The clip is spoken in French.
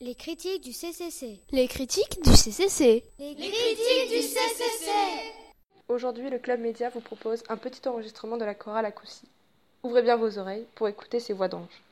Les critiques du CCC. Les critiques du CCC. Les critiques du CCC. Aujourd'hui, le Club Média vous propose un petit enregistrement de la chorale à Ouvrez bien vos oreilles pour écouter ces voix d'ange.